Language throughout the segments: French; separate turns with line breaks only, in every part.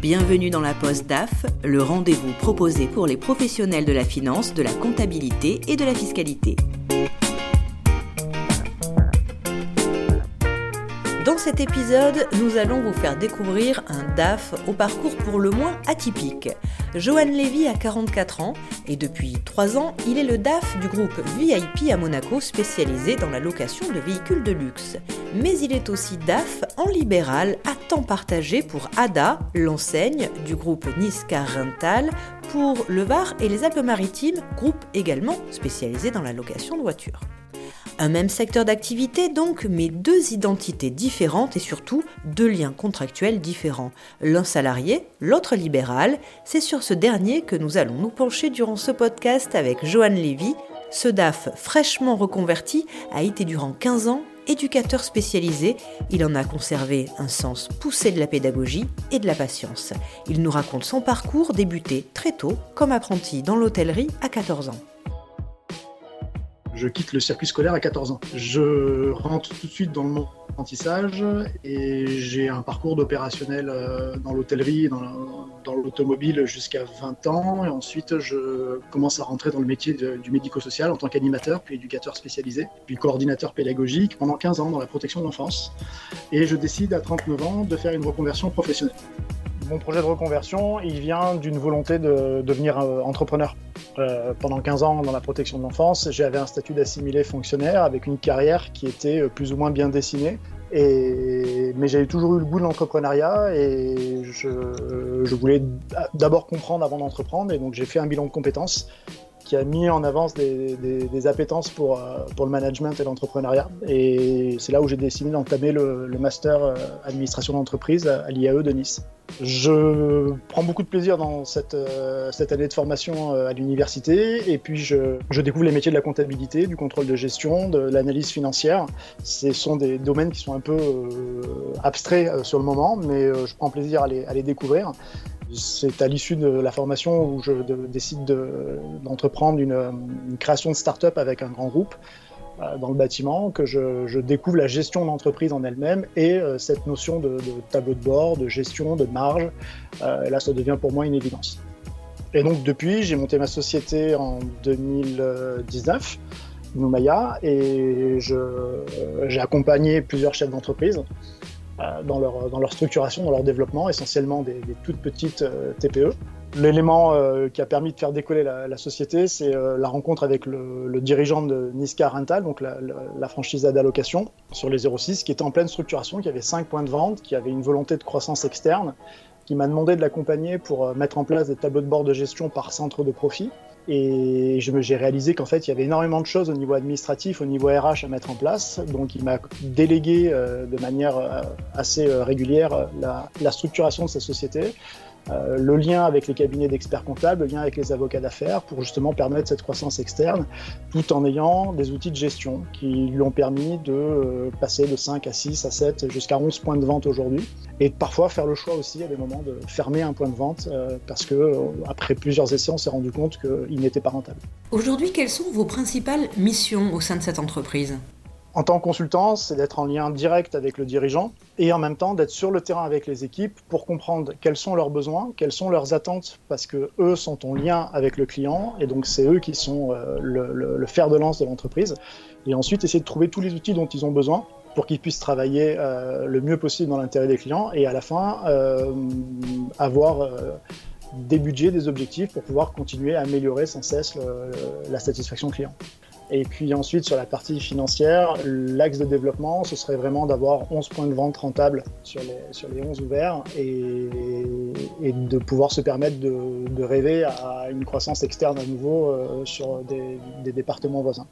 Bienvenue dans la Poste DAF, le rendez-vous proposé pour les professionnels de la finance, de la comptabilité et de la fiscalité. Dans cet épisode, nous allons vous faire découvrir un DAF au parcours pour le moins atypique. Johan Lévy a 44 ans et depuis 3 ans, il est le DAF du groupe VIP à Monaco spécialisé dans la location de véhicules de luxe. Mais il est aussi DAF en libéral à temps partagé pour ADA, l'enseigne du groupe Niska Rental pour le Var et les Alpes-Maritimes, groupe également spécialisé dans la location de voitures. Un même secteur d'activité donc, mais deux identités différentes et surtout deux liens contractuels différents. L'un salarié, l'autre libéral. C'est sur ce dernier que nous allons nous pencher durant ce podcast avec Johan Lévy. Ce DAF fraîchement reconverti a été durant 15 ans éducateur spécialisé, il en a conservé un sens poussé de la pédagogie et de la patience. Il nous raconte son parcours débuté très tôt comme apprenti dans l'hôtellerie à 14 ans.
Je quitte le circuit scolaire à 14 ans. Je rentre tout de suite dans le monde apprentissage et j'ai un parcours d'opérationnel euh, dans l'hôtellerie, dans l'automobile jusqu'à 20 ans. Et ensuite, je commence à rentrer dans le métier du médico-social en tant qu'animateur, puis éducateur spécialisé, puis coordinateur pédagogique pendant 15 ans dans la protection de l'enfance. Et je décide à 39 ans de faire une reconversion professionnelle. Mon projet de reconversion, il vient d'une volonté de devenir euh, entrepreneur. Euh, pendant 15 ans dans la protection de l'enfance, j'avais un statut d'assimilé fonctionnaire avec une carrière qui était euh, plus ou moins bien dessinée. Mais j'avais toujours eu le goût de l'entrepreneuriat et je voulais d'abord comprendre avant d'entreprendre. Et donc j'ai fait un bilan de compétences qui a mis en avance des, des, appétences pour, euh, pour le management et l'entrepreneuriat. Et c'est là où j'ai décidé d'entamer le, master euh, administration d'entreprise à l'IAE de Nice. Je prends beaucoup de plaisir dans cette, euh, cette année de formation à l'université et puis je, je, découvre les métiers de la comptabilité, du contrôle de gestion, de l'analyse financière. Ce sont des domaines qui sont un peu abstraits sur le moment, mais je prends plaisir à les, à les découvrir. C'est à l'issue de la formation où je décide d'entreprendre une, création de start-up avec un grand groupe euh, dans le bâtiment, que je, découvre la gestion d'entreprise en elle-même et euh, cette notion de, tableau de bord, de gestion, de marge. Euh, là, ça devient pour moi une évidence. Et donc depuis, j'ai monté ma société en 2019, Noumaya, et j'ai accompagné plusieurs chefs d'entreprise dans leur, dans leur structuration, dans leur développement, essentiellement des, toutes petites euh, TPE. L'élément euh, qui a permis de faire décoller la, société, c'est la rencontre avec le, dirigeant de Niska Rental, donc la, la franchise d'allocation sur les 06, qui était en pleine structuration, qui avait 5 points de vente, qui avait une volonté de croissance externe, qui m'a demandé de l'accompagner pour mettre en place des tableaux de bord de gestion par centre de profit. Et j'ai réalisé qu'en fait, il y avait énormément de choses au niveau administratif, au niveau RH à mettre en place. Donc, il m'a délégué euh, de manière euh, assez euh, régulière la, structuration de sa société, euh, le lien avec les cabinets d'experts comptables, le lien avec les avocats d'affaires pour justement permettre cette croissance externe, tout en ayant des outils de gestion qui lui ont permis de euh, passer de 5 à 6 à 7 jusqu'à 11 points de vente aujourd'hui et parfois faire le choix aussi à des moments de fermer un point de vente euh, parce que après plusieurs essais on s'est rendu compte qu'il n'était pas rentable.
Aujourd'hui, quelles sont vos principales missions au sein de cette entreprise?
En tant que consultant, c'est d'être en lien direct avec le dirigeant et en même temps d'être sur le terrain avec les équipes pour comprendre quels sont leurs besoins, quelles sont leurs attentes, parce que eux sont en lien avec le client et donc c'est eux qui sont euh, le, fer de lance de l'entreprise. Et ensuite essayer de trouver tous les outils dont ils ont besoin pour qu'ils puissent travailler euh, le mieux possible dans l'intérêt des clients et à la fin euh, avoir des budgets, des objectifs pour pouvoir continuer à améliorer sans cesse la satisfaction client. Et puis ensuite, sur la partie financière, l'axe de développement, ce serait vraiment d'avoir 11 points de vente rentables sur les, sur les 11 ouverts et, de pouvoir se permettre de, rêver à une croissance externe à nouveau euh, sur des départements voisins.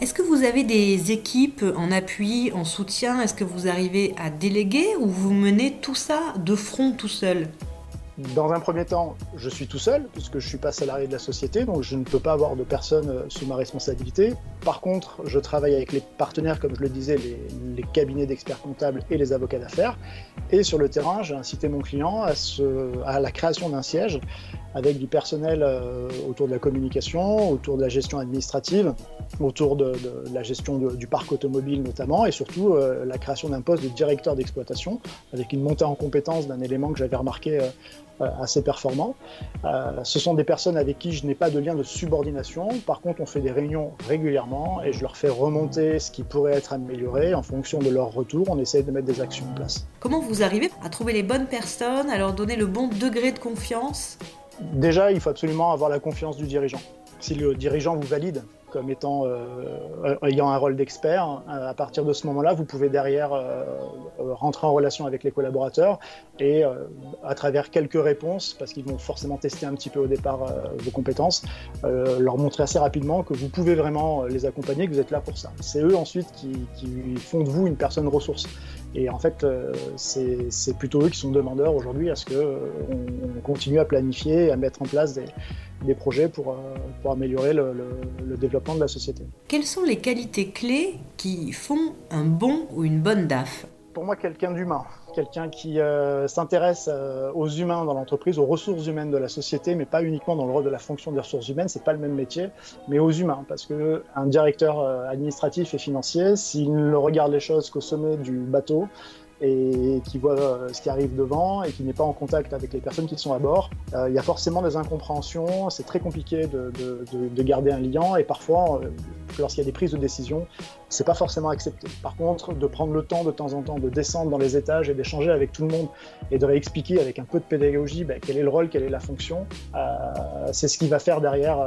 Est-ce que vous avez des équipes en appui, en soutien? Est-ce que vous arrivez à déléguer ou vous menez tout ça de front tout seul?
Dans un premier temps, je suis tout seul, puisque je ne suis pas salarié de la société, donc je ne peux pas avoir de personne euh, sous ma responsabilité. Par contre, je travaille avec les partenaires, comme je le disais, les, cabinets d'experts comptables et les avocats d'affaires. Et sur le terrain, j'ai incité mon client à, à la création d'un siège avec du personnel euh, autour de la communication, autour de la gestion administrative, autour de, la gestion du parc automobile notamment, et surtout euh, la création d'un poste de directeur d'exploitation, avec une montée en compétence d'un élément que j'avais remarqué euh, assez performant. ce sont des personnes avec qui je n'ai pas de lien de subordination. Par contre, on fait des réunions régulièrement et je leur fais remonter ce qui pourrait être amélioré en fonction de leur retour. On essaie de mettre des actions en place.
Comment vous arrivez à trouver les bonnes personnes, à leur donner le bon degré de confiance?
Déjà, il faut absolument avoir la confiance du dirigeant. Si le dirigeant vous valide comme étant euh, ayant un rôle d'expert, à partir de ce moment-là, vous pouvez derrière euh, rentrer en relation avec les collaborateurs et euh, à travers quelques réponses, parce qu'ils vont forcément tester un petit peu au départ vos compétences, leur montrer assez rapidement que vous pouvez vraiment les accompagner, que vous êtes là pour ça. C'est eux ensuite qui, qui font de vous une personne ressource. Et en fait, euh, c'est plutôt eux qui sont demandeurs aujourd'hui à ce qu'on euh, continue à planifier, à mettre en place des, projets pour, euh, pour améliorer le, le, développement de la société.
Quelles sont les qualités clés qui font un bon ou une bonne DAF?
Pour moi, quelqu'un d'humain quelqu'un qui euh, s'intéresse euh, aux humains dans l'entreprise, aux ressources humaines de la société, mais pas uniquement dans le rôle de la fonction des ressources humaines, c'est pas le même métier, mais aux humains, parce que un directeur euh, administratif et financier, s'il ne regarde les choses qu'au sommet du bateau, et qui voit euh, ce qui arrive devant et qui n'est pas en contact avec les personnes qui sont à bord, euh, il y a forcément des incompréhensions, c'est très compliqué de, de, de, de, garder un lien et parfois, euh, lorsqu'il y a des prises de décision, c'est pas forcément accepté. Par contre, de prendre le temps de temps en temps de descendre dans les étages et d'échanger avec tout le monde et de réexpliquer avec un peu de pédagogie ben, quel est le rôle, quelle est la fonction, c'est ce qui va faire derrière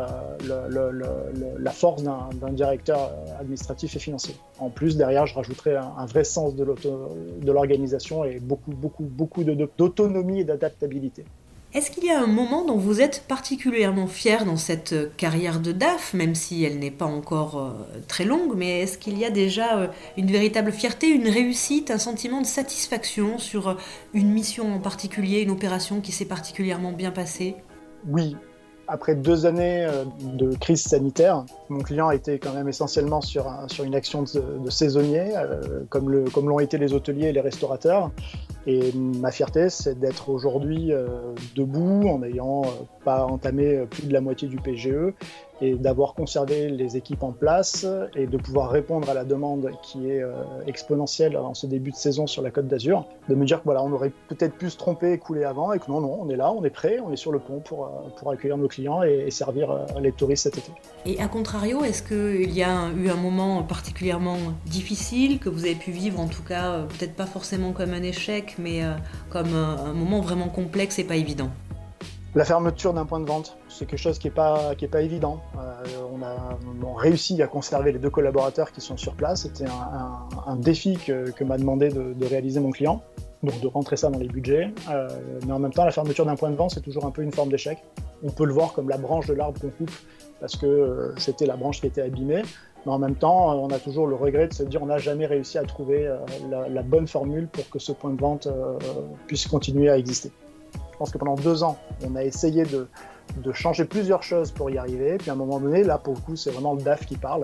la force d'un directeur administratif et financier. En plus, derrière, je rajouterai un, un vrai sens de l'autonomie organisation et beaucoup, beaucoup, beaucoup d'autonomie et d'adaptabilité.
Est-ce qu'il y a un moment dont vous êtes particulièrement fier dans cette carrière de DAF, même si elle n'est pas encore euh, très longue, mais est-ce qu'il y a déjà euh, une véritable fierté, une réussite, un sentiment de satisfaction sur euh, une mission en particulier, une opération qui s'est particulièrement bien passée?
Oui, après deux années euh, de crise sanitaire, mon client été quand même essentiellement sur, sur une action de, saisonnier, euh, comme l'ont comme été les hôteliers et les restaurateurs. Et ma fierté, c'est d'être aujourd'hui euh, debout en n'ayant pas entamé plus de la moitié du PGE et d'avoir conservé les équipes en place et de pouvoir répondre à la demande qui est euh, exponentielle en ce début de saison sur la Côte d'Azur, de me dire que voilà, on aurait peut-être pu se tromper et couler avant et que non, non, on est là, on est prêt, on est sur le pont pour, euh, pour accueillir nos clients et, servir euh, les touristes cet été.
Et à contrario, est-ce qu'il y a eu un moment particulièrement difficile que vous avez pu vivre, en tout cas, peut-être pas forcément comme un échec, mais comme un moment vraiment complexe et pas évident
la fermeture d'un point de vente, c'est quelque chose qui n'est pas, pas évident. Euh, on a réussi à conserver les deux collaborateurs qui sont sur place. C'était un, défi que, m'a demandé de, réaliser mon client, donc de rentrer ça dans les budgets. Euh, mais en même temps, la fermeture d'un point de vente, c'est toujours un peu une forme d'échec. On peut le voir comme la branche de l'arbre qu'on coupe, parce que euh, c'était la branche qui était abîmée. Mais en même temps, on a toujours le regret de se dire on n'a jamais réussi à trouver la, la, bonne formule pour que ce point de vente puisse continuer à exister. Je pense que pendant deux ans, on a essayé de, changer plusieurs choses pour y arriver. Puis à un moment donné, là, pour le coup, c'est vraiment le DAF qui parle.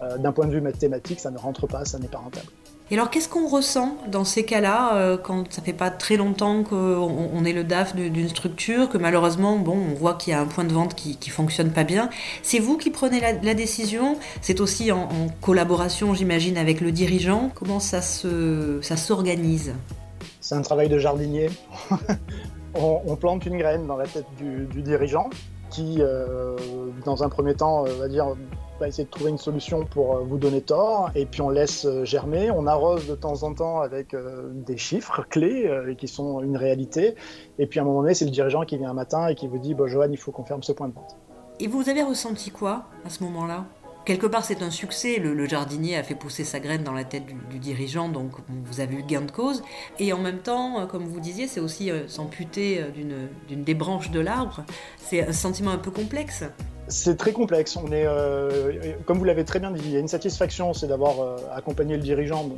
Euh, d'un point de vue mathématique, ça ne rentre pas, ça n'est pas rentable.
Et alors, qu'est-ce qu'on ressent dans ces cas-là, euh, quand ça fait pas très longtemps qu'on est le DAF d'une structure, que malheureusement, bon, on voit qu'il y a un point de vente qui, qui fonctionne pas bien. C'est vous qui prenez la, décision. C'est aussi en, collaboration, j'imagine, avec le dirigeant. Comment ça se, ça s'organise?
C'est un travail de jardinier. on, plante une graine dans la tête du, dirigeant qui, euh, dans un premier temps, euh, va dire va essayer de trouver une solution pour euh, vous donner tort, et puis on laisse germer, on arrose de temps en temps avec des chiffres clés qui sont une réalité, et puis à un moment donné, c'est le dirigeant qui vient un matin et qui vous dit, bon, Johan, il faut qu'on ferme ce point de vente.
Et vous avez ressenti quoi à ce moment-là? Quelque part, c'est un succès. Le, jardinier a fait pousser sa graine dans la tête du, dirigeant, donc vous avez eu gain de cause. Et en même temps, euh, comme vous disiez, c'est aussi euh, s'amputer euh, d'une des branches de l'arbre. C'est un sentiment un peu complexe.
C'est très complexe. On est, euh, comme vous l'avez très bien dit, il y a une satisfaction, c'est d'avoir euh, accompagné le dirigeant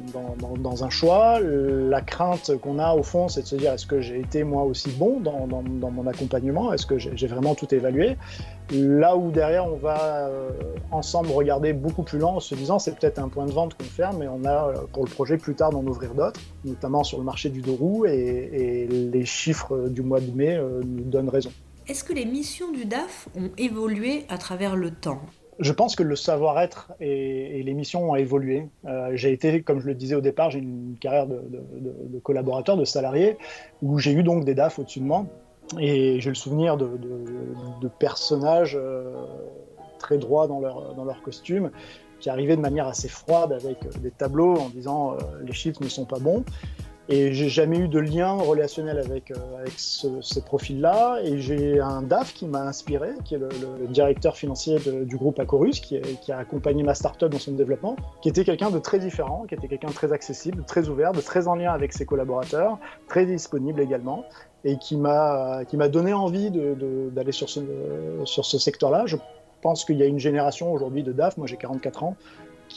dans, un choix. La crainte qu'on a au fond, c'est de se dire est-ce que j'ai été moi aussi bon dans, mon accompagnement? Est-ce que j'ai vraiment tout évalué? Là où derrière, on va euh, ensemble regarder beaucoup plus lent en se disant c'est peut-être un point de vente qu'on ferme, mais on a pour le projet plus tard d'en ouvrir d'autres, notamment sur le marché du dos roue, et, et les chiffres du mois de mai nous donnent raison.
Est-ce que les missions du DAF ont évolué à travers le temps?
Je pense que le savoir-être et, les missions ont évolué. Euh, j'ai été, comme je le disais au départ, j'ai une carrière de, collaborateur, de salarié, où j'ai eu donc des DAF au-dessus de moi. Et j'ai le souvenir de, personnages euh, très droits dans leur, dans leur costume, qui arrivaient de manière assez froide avec des tableaux en disant euh, les chiffres ne sont pas bons. Et j'ai jamais eu de lien relationnel avec, euh, ces profils-là. Et j'ai un DAF qui m'a inspiré, qui est le, directeur financier du groupe Acorus, qui, a accompagné ma startup dans son développement, qui était quelqu'un de très différent, qui était quelqu'un de très accessible, très ouvert, de très en lien avec ses collaborateurs, très disponible également, et qui m'a donné envie d'aller sur ce, sur ce secteur-là. Je pense qu'il y a une génération aujourd'hui de DAF, moi j'ai 44 ans,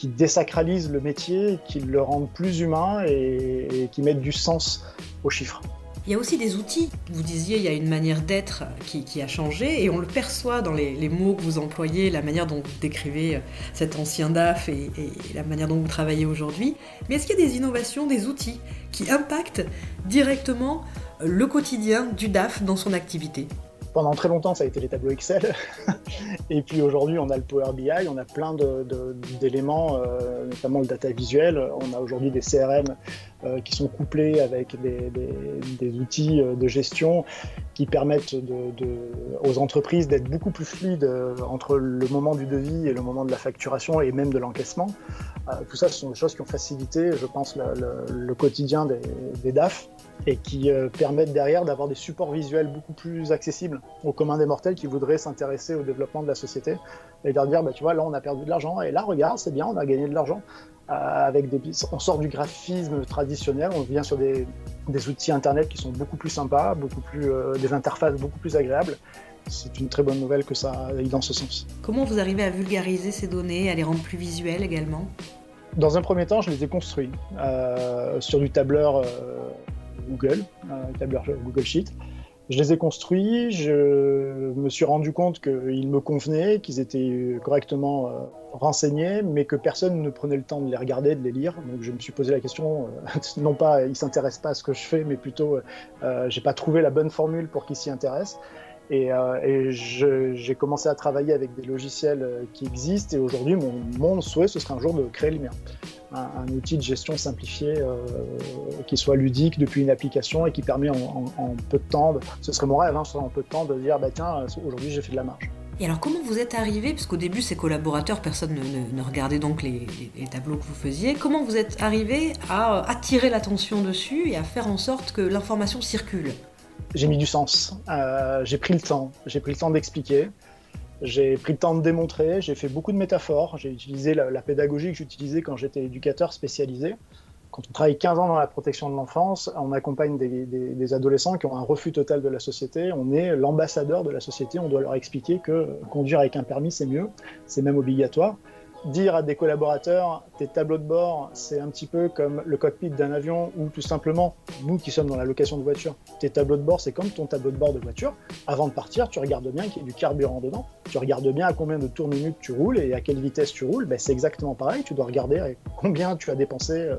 qui désacralisent le métier, qui le rendent plus humain et, qui mettent du sens aux chiffres.
Il y a aussi des outils. Vous disiez, il y a une manière d'être qui, a changé et on le perçoit dans les, mots que vous employez, la manière dont vous décrivez euh, cet ancien DAF et, et la manière dont vous travaillez aujourd'hui. Mais est-ce qu'il y a des innovations, des outils qui impactent directement le quotidien du DAF dans son activité?
Pendant très longtemps, ça a été les tableaux Excel. et puis aujourd'hui, on a le Power BI, on a plein d'éléments, euh, notamment le data visuel. On a aujourd'hui des CRM euh, qui sont couplés avec des, outils euh, de gestion qui permettent aux entreprises d'être beaucoup plus fluides entre le moment du devis et le moment de la facturation et même de l'encaissement. tout ça, ce sont des choses qui ont facilité, je pense, le, quotidien des DAF et qui euh, permettent derrière d'avoir des supports visuels beaucoup plus accessibles aux communs des mortels qui voudraient s'intéresser au développement de la société et leur dire bah, tu vois là on a perdu de l'argent et là regarde c'est bien on a gagné de l'argent euh, avec des on sort du graphisme traditionnel on vient sur des, des outils internet qui sont beaucoup plus sympas beaucoup plus euh, des interfaces beaucoup plus agréables c'est une très bonne nouvelle que ça aille dans ce sens.
Comment vous arrivez à vulgariser ces données, à les rendre plus visuelles également?
Dans un premier temps, je les ai construits sur du tableur Google, tableur Google Sheet. Je les ai construits, je me suis rendu compte qu'ils me convenaient, qu'ils étaient correctement euh, renseignés, mais que personne ne prenait le temps de les regarder, de les lire. Donc je me suis posé la question, euh, non pas ils s'intéressent pas à ce que je fais, mais plutôt euh, j'ai pas trouvé la bonne formule pour qu'ils s'y intéressent. Et, et j'ai commencé à travailler avec des logiciels qui existent. Et aujourd'hui, mon, mon, souhait, ce serait un jour de créer le mien un, outil de gestion simplifié euh, qui soit ludique depuis une application et qui permet en, peu de temps, ce serait mon rêve, hein, en peu de temps de dire bah tiens aujourd'hui j'ai fait de la marge.
Et alors comment vous êtes arrivé, puisqu'au début ces collaborateurs, personne ne, regardait donc les, tableaux que vous faisiez, comment vous êtes arrivé à attirer l'attention dessus et à faire en sorte que l'information circule?
J'ai mis du sens, euh, j'ai pris le temps, j'ai pris le temps d'expliquer. J'ai pris le temps de démontrer, j'ai fait beaucoup de métaphores, j'ai utilisé la, pédagogie que j'utilisais quand j'étais éducateur spécialisé. Quand on travaille 15 ans dans la protection de l'enfance, on accompagne des, adolescents qui ont un refus total de la société. On est l'ambassadeur de la société, on doit leur expliquer que conduire avec un permis, c'est mieux, c'est même obligatoire dire à des collaborateurs, tes tableaux de bord, c'est un petit peu comme le cockpit d'un avion ou tout simplement, nous qui sommes dans la location de voiture, tes tableaux de bord, c'est comme ton tableau de bord de voiture. Avant de partir, tu regardes bien qu'il y ait du carburant dedans, tu regardes bien à combien de tours minutes tu roules et à quelle vitesse tu roules. Ben, c'est exactement pareil, tu dois regarder combien tu as dépensé euh,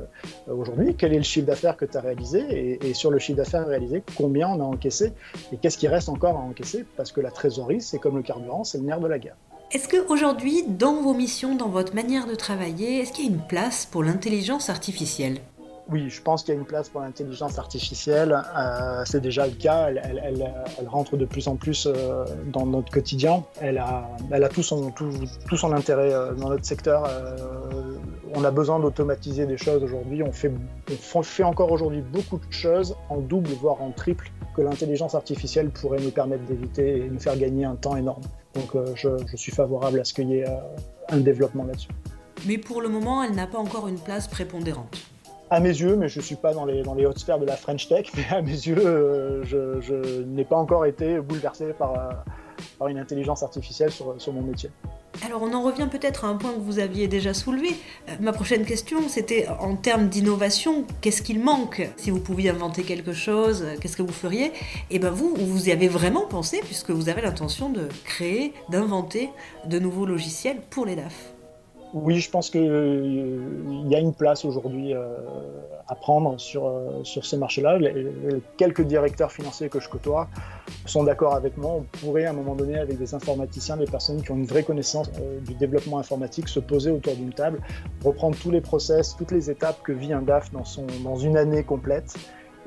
aujourd'hui, quel est le chiffre d'affaires que tu as réalisé et, sur le chiffre d'affaires réalisé, combien on a encaissé et qu'est-ce qui reste encore à encaisser parce que la trésorerie, c'est comme le carburant, c'est le nerf de la guerre.
Est-ce qu'aujourd'hui, dans vos missions, dans votre manière de travailler, est-ce qu'il y a une place pour l'intelligence artificielle?
Oui, je pense qu'il y a une place pour l'intelligence artificielle. Euh, c'est déjà le cas. Elle, rentre de plus en plus euh, dans notre quotidien. Elle a, tout, son, intérêt euh, dans notre secteur. on a besoin d'automatiser des choses aujourd'hui. On fait encore aujourd'hui beaucoup de choses en double, voire en triple, que l'intelligence artificielle pourrait nous permettre d'éviter et nous faire gagner un temps énorme. Donc euh, je, suis favorable à ce qu'il y ait euh, un développement là-dessus.
Mais pour le moment, elle n'a pas encore une place prépondérante.
À mes yeux, mais je ne suis pas dans les, dans les hautes sphères de la French Tech, mais à mes yeux, euh, je, n'ai pas encore été bouleversé par, par une intelligence artificielle sur, sur mon métier.
Alors on en revient peut-être à un point que vous aviez déjà soulevé. Euh, ma prochaine question, c'était en termes d'innovation, qu'est-ce qu'il manque Si vous pouviez inventer quelque chose, euh, qu'est-ce que vous feriez Et eh bien vous, vous y avez vraiment pensé puisque vous avez l'intention de créer, d'inventer de nouveaux logiciels pour les DAF.
Oui, je pense qu'il euh, y a une place aujourd'hui euh, à prendre sur, euh, sur ce marché-là. Quelques directeurs financiers que je côtoie sont d'accord avec moi. On pourrait à un moment donné, avec des informaticiens, des personnes qui ont une vraie connaissance du développement informatique, se poser autour d'une table, reprendre tous les process, toutes les étapes que vit un DAF dans, son, dans une année complète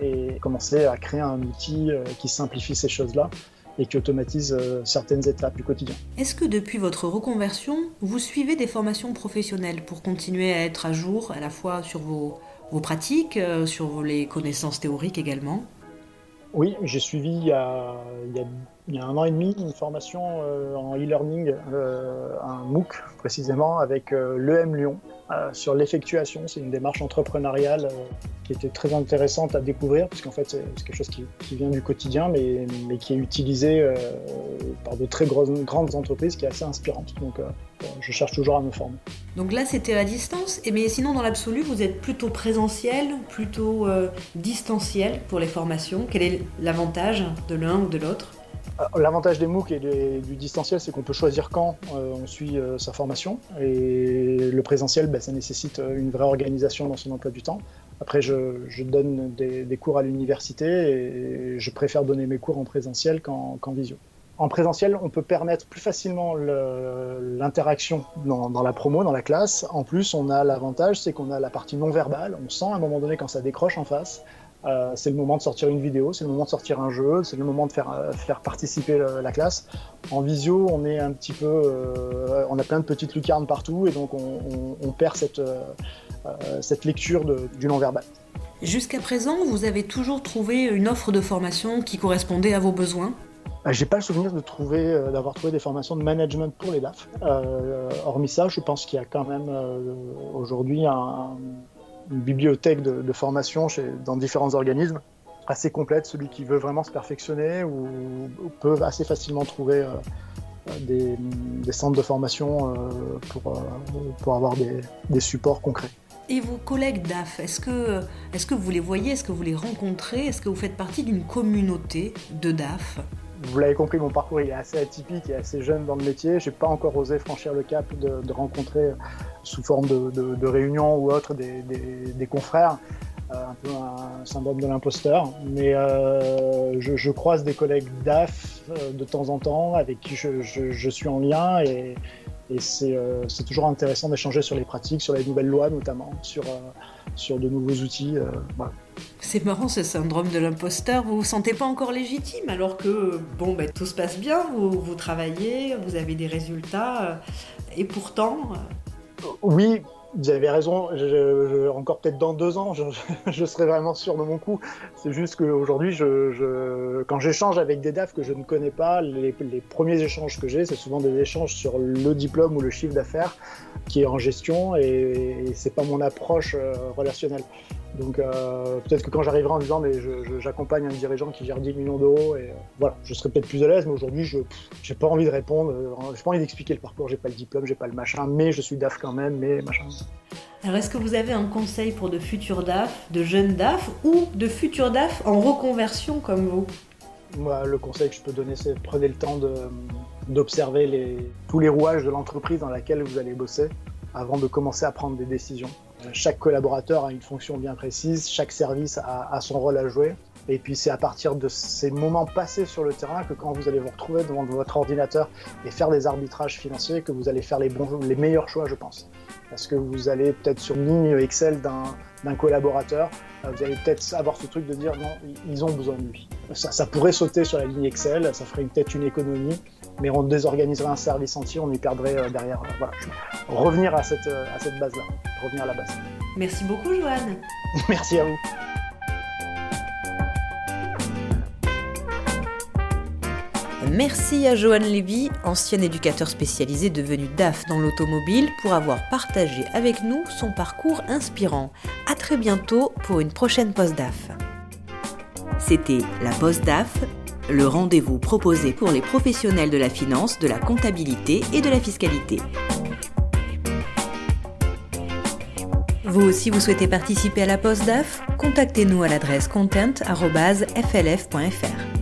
et commencer à créer un outil qui simplifie ces choses-là et qui automatise euh, certaines étapes du quotidien.
Est-ce que depuis votre reconversion, vous suivez des formations professionnelles pour continuer à être à jour à la fois sur vos, vos pratiques, euh, sur les connaissances théoriques également?
Oui, j'ai suivi il y, a, il, y a, un an et demi une formation euh, en e-learning, un MOOC précisément, avec l'EM Lyon, euh, sur l'effectuation. C'est une démarche entrepreneuriale euh, qui était très intéressante à découvrir, puisqu'en fait, c'est quelque chose qui, vient du quotidien, mais, mais qui est utilisé euh, par de très grandes entreprises, qui est assez inspirante. Donc, je cherche toujours à me former.
Donc là, c'était à distance, et mais sinon, dans l'absolu, vous êtes plutôt présentiel, plutôt distanciel pour les formations? Quel est l'avantage de l'un ou de l'autre?
euh, l'avantage des MOOC et du distanciel, c'est qu'on peut choisir quand euh, on suit euh, sa formation. Et le présentiel, ben, ça nécessite une vraie organisation dans son emploi du temps. Après, je, donne des, cours à l'université et je préfère donner mes cours en présentiel qu'en visio. En présentiel, on peut permettre plus facilement l'interaction dans, la promo, dans la classe. En plus, on a l'avantage, c'est qu'on a la partie non verbale. On sent à un moment donné quand ça décroche en face. Euh, c'est le moment de sortir une vidéo, c'est le moment de sortir un jeu, c'est le moment de faire, euh, faire participer la classe. En visio, on est un petit peu, euh, on a plein de petites lucarnes partout et donc on, perd cette, cette lecture du non-verbal.
Jusqu'à présent, vous avez toujours trouvé une offre de formation qui correspondait à vos besoins?
J'ai pas le souvenir de trouver, d'avoir trouvé des formations de management pour les DAF. hormis ça, je pense qu'il y a quand même aujourd'hui un, une bibliothèque de, formation dans différents organismes assez complète. Celui qui veut vraiment se perfectionner ou, peut assez facilement trouver euh, des, centres de formation euh, pour, euh, pour avoir des, supports concrets.
Et vos collègues DAF, est-ce que, est que vous les voyez, est-ce que vous les rencontrez, est-ce que vous faites partie d'une communauté de DAF
vous l'avez compris, mon parcours est assez atypique et assez jeune dans le métier. Je n'ai pas encore osé franchir le cap de, rencontrer sous forme de, de, réunion ou autre des, confrères. Euh, un peu un syndrome de l'imposteur. Mais euh, je, croise des collègues DAF euh, de temps en temps avec qui je, suis en lien et, c'est toujours intéressant d'échanger sur les pratiques, sur les nouvelles lois notamment, sur, sur de nouveaux outils.
C'est marrant ce syndrome de l'imposteur. Vous vous sentez pas encore légitime alors que bon, ben, tout se passe bien, vous, vous travaillez, vous avez des résultats et pourtant
oui, vous avez raison. encore peut-être dans deux ans, je, serai vraiment sûr de mon coup. C'est juste qu'aujourd'hui, quand j'échange avec des DAF que je ne connais pas, les, premiers échanges que j'ai, c'est souvent des échanges sur le diplôme ou le chiffre d'affaires qui est en gestion et, et c'est pas mon approche euh, relationnelle. Donc euh, peut-être que quand j'arriverai en disant mais j'accompagne un dirigeant qui gère 10 millions d'euros et euh, voilà, je serai peut-être plus à l'aise, mais aujourd'hui je n'ai pas envie de répondre, euh, j'ai pas envie d'expliquer le parcours, j'ai pas le diplôme, j'ai pas le machin, mais je suis DAF quand même, mais machin.
Alors est-ce que vous avez un conseil pour de futurs DAF, de jeunes DAF ou de futurs DAF en reconversion comme vous?
Moi le conseil que je peux donner c'est prenez le temps d'observer les, tous les rouages de l'entreprise dans laquelle vous allez bosser avant de commencer à prendre des décisions. Chaque collaborateur a une fonction bien précise, chaque service a, son rôle à jouer. Et puis c'est à partir de ces moments passés sur le terrain que quand vous allez vous retrouver devant votre ordinateur et faire des arbitrages financiers, que vous allez faire les, bons, les meilleurs choix, je pense. Parce que vous allez peut-être sur une ligne Excel d'un collaborateur, euh, vous allez peut-être avoir ce truc de dire non, ils ont besoin de lui. Ça, ça pourrait sauter sur la ligne Excel, ça ferait peut-être une économie, mais on désorganiserait un service entier, on y perdrait euh, derrière. Euh, voilà. Revenir à cette, à cette base-là, revenir à la base.
Merci beaucoup, Joanne.
Merci à vous.
Merci à Joanne Lévy, ancien éducateur spécialisé devenu DAF dans l'automobile, pour avoir partagé avec nous son parcours inspirant. A très bientôt pour une prochaine post DAF. C'était la Post DAF, le rendez-vous proposé pour les professionnels de la finance, de la comptabilité et de la fiscalité. Vous aussi, vous souhaitez participer à la poste DAF Contactez-nous à l'adresse content.flf.fr.